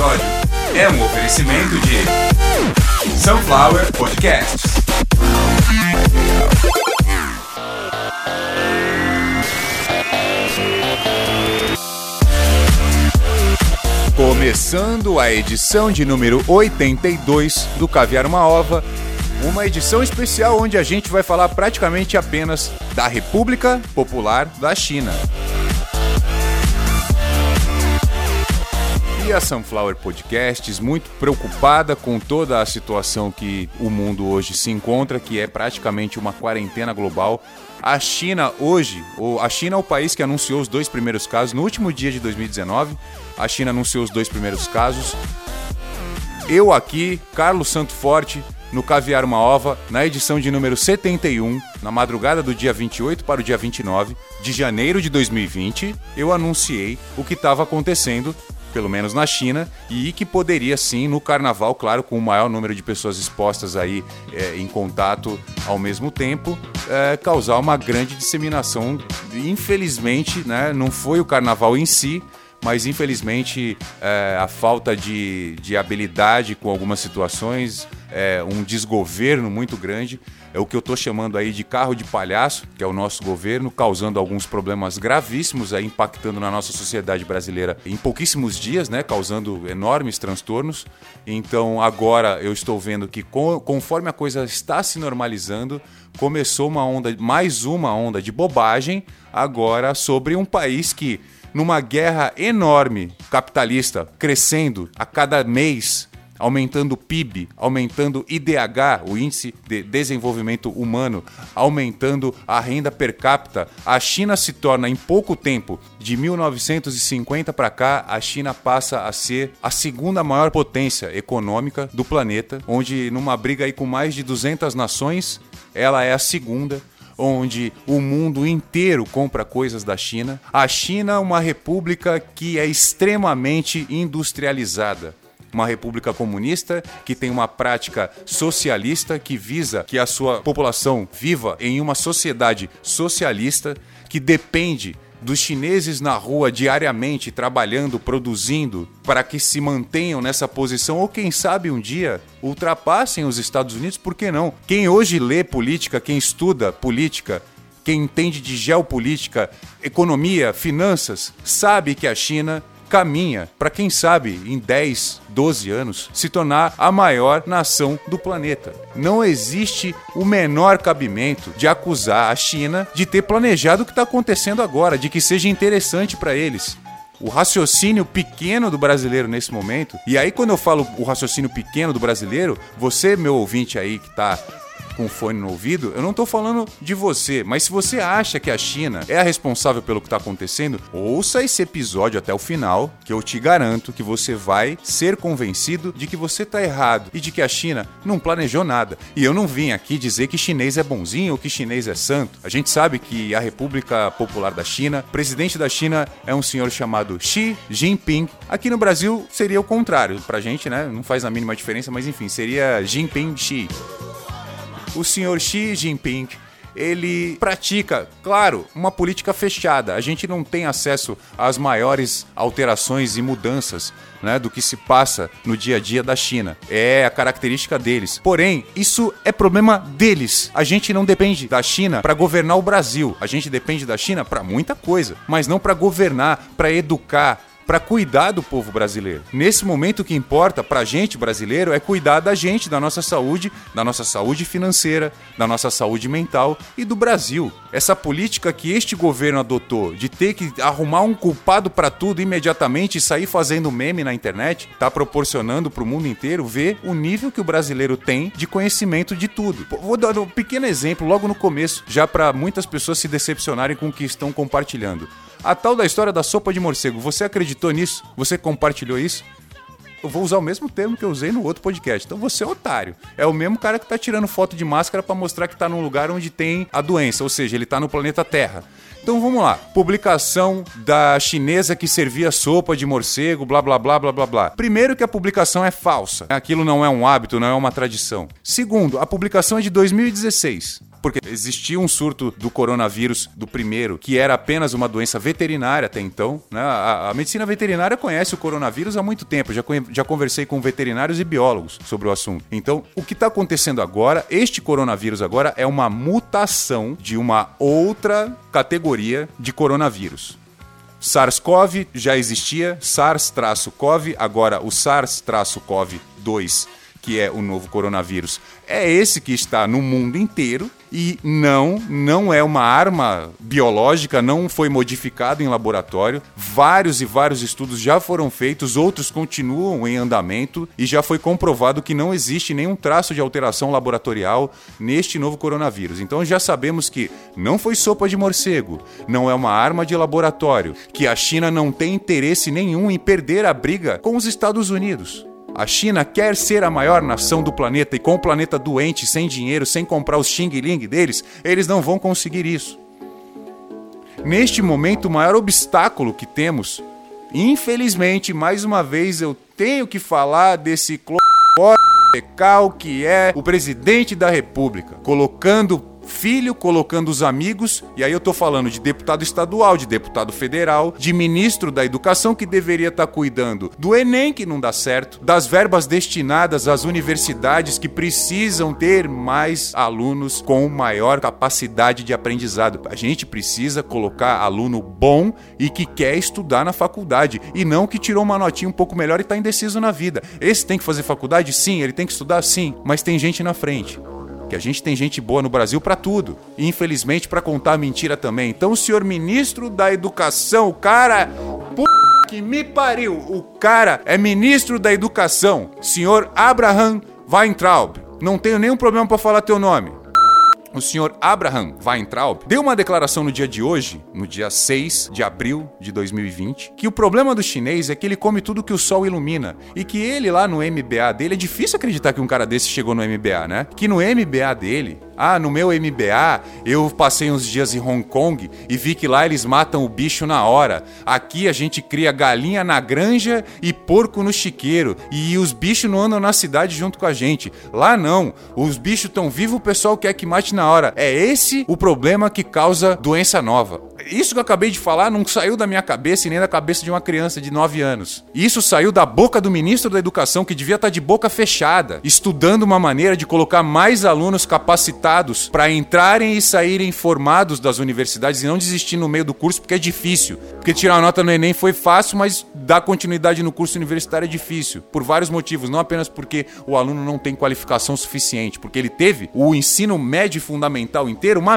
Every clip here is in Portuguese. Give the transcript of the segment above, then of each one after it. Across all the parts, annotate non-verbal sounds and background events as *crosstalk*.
episódio é um oferecimento de Sunflower Podcasts. Começando a edição de número 82 do Caviar uma Ova, uma edição especial onde a gente vai falar praticamente apenas da República Popular da China. A Sunflower Podcasts, muito preocupada com toda a situação que o mundo hoje se encontra, que é praticamente uma quarentena global. A China hoje, a China é o país que anunciou os dois primeiros casos no último dia de 2019. A China anunciou os dois primeiros casos. Eu aqui, Carlos Santo Forte, no Caviar Uma Ova, na edição de número 71, na madrugada do dia 28 para o dia 29 de janeiro de 2020, eu anunciei o que estava acontecendo pelo menos na China, e que poderia sim, no carnaval, claro, com o maior número de pessoas expostas aí é, em contato ao mesmo tempo, é, causar uma grande disseminação. Infelizmente, né, não foi o carnaval em si, mas infelizmente é, a falta de, de habilidade com algumas situações, é, um desgoverno muito grande é o que eu estou chamando aí de carro de palhaço, que é o nosso governo, causando alguns problemas gravíssimos aí, impactando na nossa sociedade brasileira em pouquíssimos dias, né, causando enormes transtornos. Então agora eu estou vendo que conforme a coisa está se normalizando, começou uma onda, mais uma onda de bobagem agora sobre um país que numa guerra enorme capitalista, crescendo a cada mês, aumentando o PIB, aumentando IDH, o Índice de Desenvolvimento Humano, aumentando a renda per capita, a China se torna em pouco tempo, de 1950 para cá, a China passa a ser a segunda maior potência econômica do planeta, onde numa briga aí com mais de 200 nações, ela é a segunda onde o mundo inteiro compra coisas da China. A China é uma república que é extremamente industrializada uma república comunista que tem uma prática socialista que visa que a sua população viva em uma sociedade socialista que depende dos chineses na rua diariamente trabalhando, produzindo, para que se mantenham nessa posição ou quem sabe um dia ultrapassem os Estados Unidos, por que não? Quem hoje lê política, quem estuda política, quem entende de geopolítica, economia, finanças, sabe que a China caminha para quem sabe em 10, 12 anos se tornar a maior nação do planeta. Não existe o menor cabimento de acusar a China de ter planejado o que está acontecendo agora, de que seja interessante para eles o raciocínio pequeno do brasileiro nesse momento. E aí, quando eu falo o raciocínio pequeno do brasileiro, você, meu ouvinte aí que está com fone no ouvido, eu não estou falando de você, mas se você acha que a China é a responsável pelo que está acontecendo, ouça esse episódio até o final, que eu te garanto que você vai ser convencido de que você está errado e de que a China não planejou nada. E eu não vim aqui dizer que chinês é bonzinho ou que chinês é santo. A gente sabe que a República Popular da China, presidente da China é um senhor chamado Xi Jinping. Aqui no Brasil seria o contrário, pra gente, né? Não faz a mínima diferença, mas enfim, seria Jinping Xi o senhor Xi Jinping ele pratica, claro, uma política fechada. A gente não tem acesso às maiores alterações e mudanças né, do que se passa no dia a dia da China. É a característica deles. Porém, isso é problema deles. A gente não depende da China para governar o Brasil. A gente depende da China para muita coisa, mas não para governar, para educar, para cuidar do povo brasileiro. Nesse momento, o que importa para a gente brasileiro é cuidar da gente, da nossa saúde, da nossa saúde financeira, da nossa saúde mental e do Brasil. Essa política que este governo adotou de ter que arrumar um culpado para tudo imediatamente e sair fazendo meme na internet, está proporcionando para o mundo inteiro ver o nível que o brasileiro tem de conhecimento de tudo. Vou dar um pequeno exemplo logo no começo, já para muitas pessoas se decepcionarem com o que estão compartilhando. A tal da história da sopa de morcego, você acreditou nisso? Você compartilhou isso? Eu vou usar o mesmo termo que eu usei no outro podcast. Então você é otário. É o mesmo cara que tá tirando foto de máscara para mostrar que tá num lugar onde tem a doença, ou seja, ele tá no planeta Terra. Então vamos lá. Publicação da chinesa que servia sopa de morcego, blá blá blá blá blá blá. Primeiro que a publicação é falsa. Aquilo não é um hábito, não é uma tradição. Segundo, a publicação é de 2016 porque existia um surto do coronavírus do primeiro, que era apenas uma doença veterinária até então. Né? A, a, medicina veterinária conhece o coronavírus há muito tempo. Já, já conversei com veterinários e biólogos sobre o assunto. Então, o que está acontecendo agora, este coronavírus agora é uma mutação de uma outra categoria de coronavírus. SARS-CoV já existia, SARS-CoV, agora o SARS-CoV-2 que é o novo coronavírus, é esse que está no mundo inteiro e não, não é uma arma biológica, não foi modificado em laboratório. Vários e vários estudos já foram feitos, outros continuam em andamento e já foi comprovado que não existe nenhum traço de alteração laboratorial neste novo coronavírus. Então já sabemos que não foi sopa de morcego, não é uma arma de laboratório, que a China não tem interesse nenhum em perder a briga com os Estados Unidos. A China quer ser a maior nação do planeta e com o planeta doente, sem dinheiro, sem comprar os Xing Ling deles, eles não vão conseguir isso. Neste momento, o maior obstáculo que temos, infelizmente, mais uma vez eu tenho que falar desse cloro que é o presidente da República, colocando filho colocando os amigos, e aí eu tô falando de deputado estadual, de deputado federal, de ministro da educação que deveria estar tá cuidando do Enem que não dá certo, das verbas destinadas às universidades que precisam ter mais alunos com maior capacidade de aprendizado. A gente precisa colocar aluno bom e que quer estudar na faculdade e não que tirou uma notinha um pouco melhor e está indeciso na vida. Esse tem que fazer faculdade? Sim, ele tem que estudar? Sim, mas tem gente na frente que a gente tem gente boa no Brasil para tudo. E infelizmente para contar mentira também. Então, o senhor ministro da Educação, o cara. P... que me pariu! O cara é ministro da Educação, senhor Abraham Weintraub. Não tenho nenhum problema para falar teu nome o senhor Abraham Weintraub deu uma declaração no dia de hoje, no dia 6 de abril de 2020, que o problema do chinês é que ele come tudo que o sol ilumina e que ele lá no MBA dele é difícil acreditar que um cara desse chegou no MBA, né? Que no MBA dele ah, no meu MBA eu passei uns dias em Hong Kong e vi que lá eles matam o bicho na hora. Aqui a gente cria galinha na granja e porco no chiqueiro. E os bichos não andam na cidade junto com a gente. Lá não. Os bichos estão vivos, o pessoal quer que mate na hora. É esse o problema que causa doença nova. Isso que eu acabei de falar não saiu da minha cabeça e nem da cabeça de uma criança de 9 anos. Isso saiu da boca do ministro da Educação, que devia estar de boca fechada, estudando uma maneira de colocar mais alunos capacitados para entrarem e saírem formados das universidades e não desistir no meio do curso, porque é difícil. Porque tirar uma nota no Enem foi fácil, mas dar continuidade no curso universitário é difícil. Por vários motivos, não apenas porque o aluno não tem qualificação suficiente, porque ele teve o ensino médio fundamental inteiro uma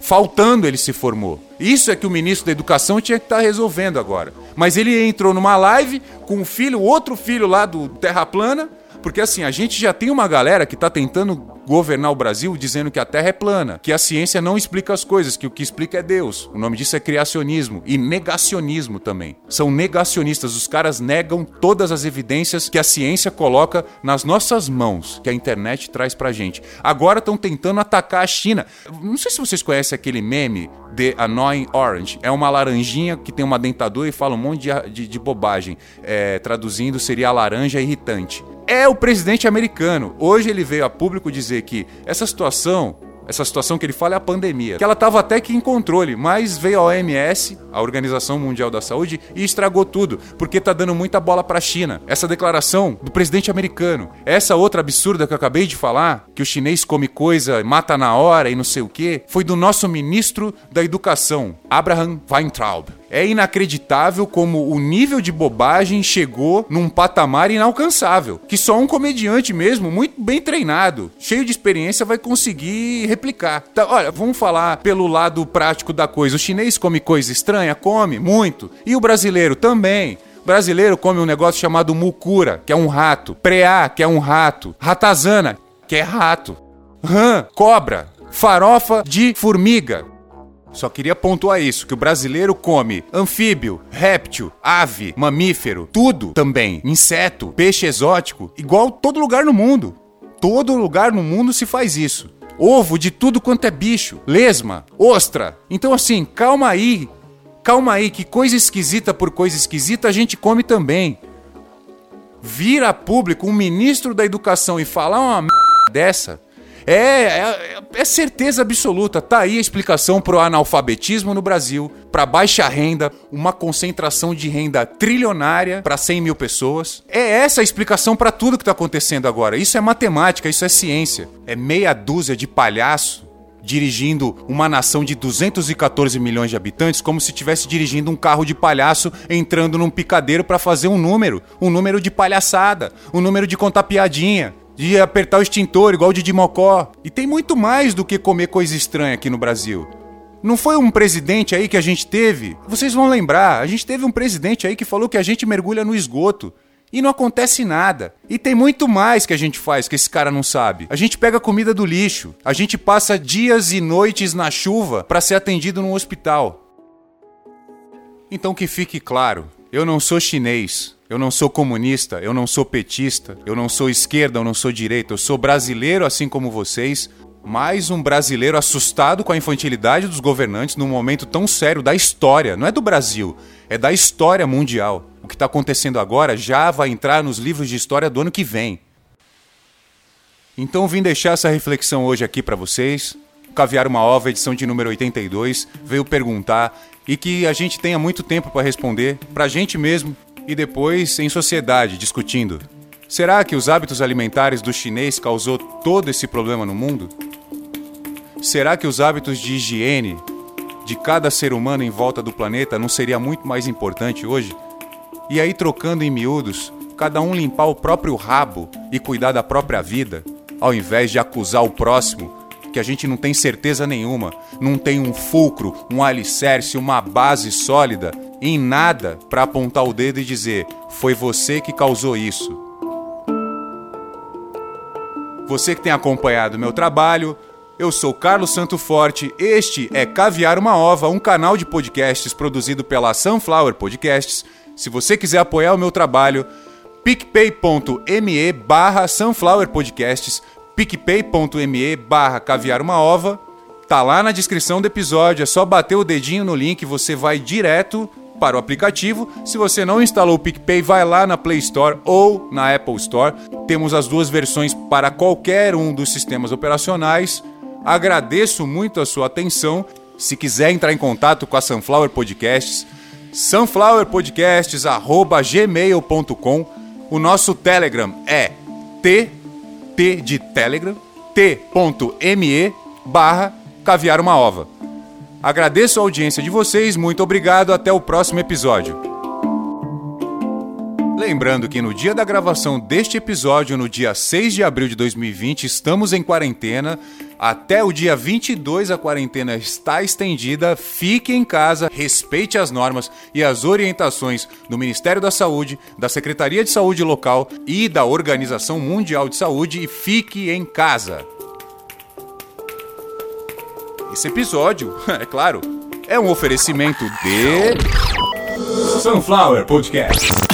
Faltando ele se formou. Isso é que o ministro da Educação tinha que estar tá resolvendo agora. Mas ele entrou numa live com o filho, outro filho lá do Terra Plana, porque assim, a gente já tem uma galera que está tentando governar o Brasil dizendo que a Terra é plana, que a ciência não explica as coisas, que o que explica é Deus. O nome disso é criacionismo e negacionismo também. São negacionistas, os caras negam todas as evidências que a ciência coloca nas nossas mãos, que a internet traz pra gente. Agora estão tentando atacar a China. Não sei se vocês conhecem aquele meme The Annoying Orange. É uma laranjinha que tem uma dentadura e fala um monte de, de, de bobagem. É, traduzindo, seria a laranja irritante é o presidente americano. Hoje ele veio a público dizer que essa situação essa situação que ele fala é a pandemia, que ela estava até que em controle, mas veio a OMS, a Organização Mundial da Saúde, e estragou tudo, porque está dando muita bola para a China. Essa declaração do presidente americano, essa outra absurda que eu acabei de falar, que o chinês come coisa, mata na hora e não sei o quê, foi do nosso ministro da Educação, Abraham Weintraub. É inacreditável como o nível de bobagem chegou num patamar inalcançável, que só um comediante mesmo, muito bem treinado, cheio de experiência, vai conseguir replicar. Então, olha, vamos falar pelo lado prático da coisa. O chinês come coisa estranha? Come, muito. E o brasileiro também. O brasileiro come um negócio chamado mucura, que é um rato. Preá, que é um rato. Ratazana, que é rato. Rã, cobra. Farofa de formiga, só queria pontuar isso, que o brasileiro come anfíbio, réptil, ave, mamífero, tudo também, inseto, peixe exótico, igual todo lugar no mundo. Todo lugar no mundo se faz isso. ovo de tudo quanto é bicho, lesma, ostra. Então assim, calma aí. Calma aí, que coisa esquisita por coisa esquisita a gente come também. Vir a público um ministro da educação e falar uma merda dessa é, é, é, certeza absoluta. Tá aí a explicação pro analfabetismo no Brasil, pra baixa renda, uma concentração de renda trilionária para 100 mil pessoas. É essa a explicação para tudo que tá acontecendo agora. Isso é matemática, isso é ciência. É meia dúzia de palhaço dirigindo uma nação de 214 milhões de habitantes como se estivesse dirigindo um carro de palhaço entrando num picadeiro para fazer um número, um número de palhaçada, um número de contar piadinha de apertar o extintor, igual o de Mocó. E tem muito mais do que comer coisa estranha aqui no Brasil. Não foi um presidente aí que a gente teve? Vocês vão lembrar, a gente teve um presidente aí que falou que a gente mergulha no esgoto. E não acontece nada. E tem muito mais que a gente faz que esse cara não sabe. A gente pega comida do lixo. A gente passa dias e noites na chuva para ser atendido num hospital. Então que fique claro, eu não sou chinês. Eu não sou comunista, eu não sou petista, eu não sou esquerda, eu não sou direita, eu sou brasileiro assim como vocês, mais um brasileiro assustado com a infantilidade dos governantes num momento tão sério da história, não é do Brasil, é da história mundial. O que está acontecendo agora já vai entrar nos livros de história do ano que vem. Então vim deixar essa reflexão hoje aqui para vocês. Caviar uma ova, edição de número 82, veio perguntar e que a gente tenha muito tempo para responder, para a gente mesmo e depois em sociedade discutindo. Será que os hábitos alimentares do chinês causou todo esse problema no mundo? Será que os hábitos de higiene de cada ser humano em volta do planeta não seria muito mais importante hoje? E aí trocando em miúdos, cada um limpar o próprio rabo e cuidar da própria vida, ao invés de acusar o próximo, que a gente não tem certeza nenhuma, não tem um fulcro, um alicerce, uma base sólida em nada para apontar o dedo e dizer: foi você que causou isso. Você que tem acompanhado meu trabalho, eu sou Carlos Santo Forte. Este é Caviar uma Ova, um canal de podcasts produzido pela Sunflower Podcasts. Se você quiser apoiar o meu trabalho, picpay.me barra Sunflower Podcasts, picpay.me barra Caviar uma Ova. Tá lá na descrição do episódio, é só bater o dedinho no link, você vai direto para o aplicativo. Se você não instalou o PicPay, vai lá na Play Store ou na Apple Store. Temos as duas versões para qualquer um dos sistemas operacionais. Agradeço muito a sua atenção. Se quiser entrar em contato com a Sunflower Podcasts, sunflowerpodcasts@gmail.com. O nosso Telegram é t t de Telegram t.me barra caviar uma ova. Agradeço a audiência de vocês, muito obrigado, até o próximo episódio. Lembrando que no dia da gravação deste episódio, no dia 6 de abril de 2020, estamos em quarentena. Até o dia 22 a quarentena está estendida. Fique em casa, respeite as normas e as orientações do Ministério da Saúde, da Secretaria de Saúde Local e da Organização Mundial de Saúde e fique em casa. Esse episódio, *laughs* é claro, é um oferecimento de Sunflower Podcast.